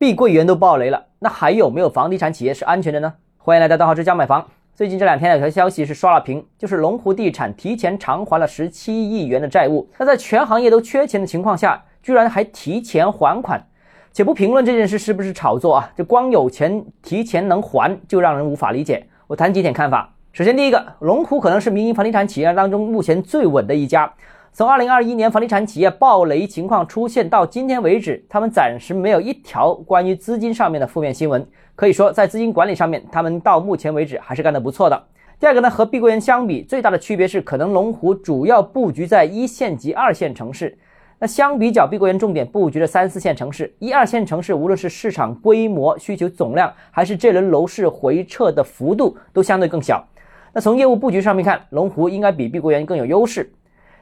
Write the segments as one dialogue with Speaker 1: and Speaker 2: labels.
Speaker 1: 碧桂园都爆雷了，那还有没有房地产企业是安全的呢？欢迎来到大号之家买房。最近这两天有条消息是刷了屏，就是龙湖地产提前偿还了十七亿元的债务。那在全行业都缺钱的情况下，居然还提前还款。且不评论这件事是不是炒作啊，这光有钱提前能还就让人无法理解。我谈几点看法。首先，第一个，龙湖可能是民营房地产企业当中目前最稳的一家。从二零二一年房地产企业暴雷情况出现到今天为止，他们暂时没有一条关于资金上面的负面新闻。可以说，在资金管理上面，他们到目前为止还是干得不错的。第二个呢，和碧桂园相比，最大的区别是，可能龙湖主要布局在一线及二线城市。那相比较碧桂园重点布局的三四线城市，一二线城市无论是市场规模、需求总量，还是这轮楼市回撤的幅度，都相对更小。那从业务布局上面看，龙湖应该比碧桂园更有优势。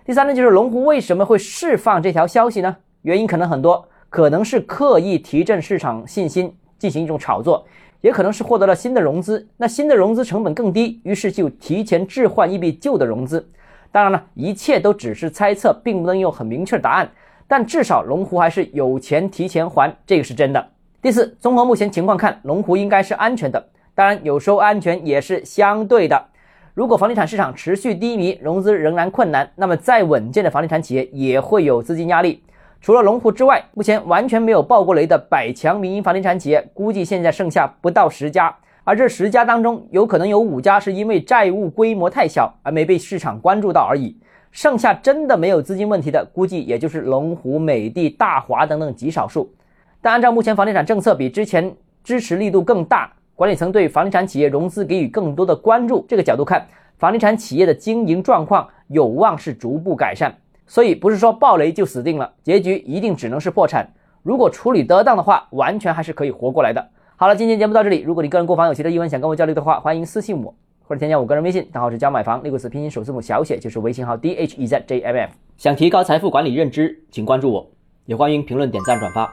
Speaker 1: 第三呢，就是龙湖为什么会释放这条消息呢？原因可能很多，可能是刻意提振市场信心，进行一种炒作，也可能是获得了新的融资。那新的融资成本更低，于是就提前置换一笔旧的融资。当然了，一切都只是猜测，并不能有很明确的答案。但至少龙湖还是有钱提前还，这个是真的。第四，综合目前情况看，龙湖应该是安全的。当然，有时候安全也是相对的。如果房地产市场持续低迷，融资仍然困难，那么再稳健的房地产企业也会有资金压力。除了龙湖之外，目前完全没有爆过雷的百强民营房地产企业，估计现在剩下不到十家。而这十家当中，有可能有五家是因为债务规模太小而没被市场关注到而已。剩下真的没有资金问题的，估计也就是龙湖、美的、大华等等极少数。但按照目前房地产政策比之前支持力度更大。管理层对房地产企业融资给予更多的关注，这个角度看，房地产企业的经营状况有望是逐步改善。所以不是说暴雷就死定了，结局一定只能是破产。如果处理得当的话，完全还是可以活过来的。好了，今天节目到这里。如果你个人购房有其他疑问，想跟我交流的话，欢迎私信我或者添加我个人微信，账号是教买房六个字拼音首字母小写，就是微信号 d h e z j m f。想提高财富管理认知，请关注我，也欢迎评论、点赞、转发。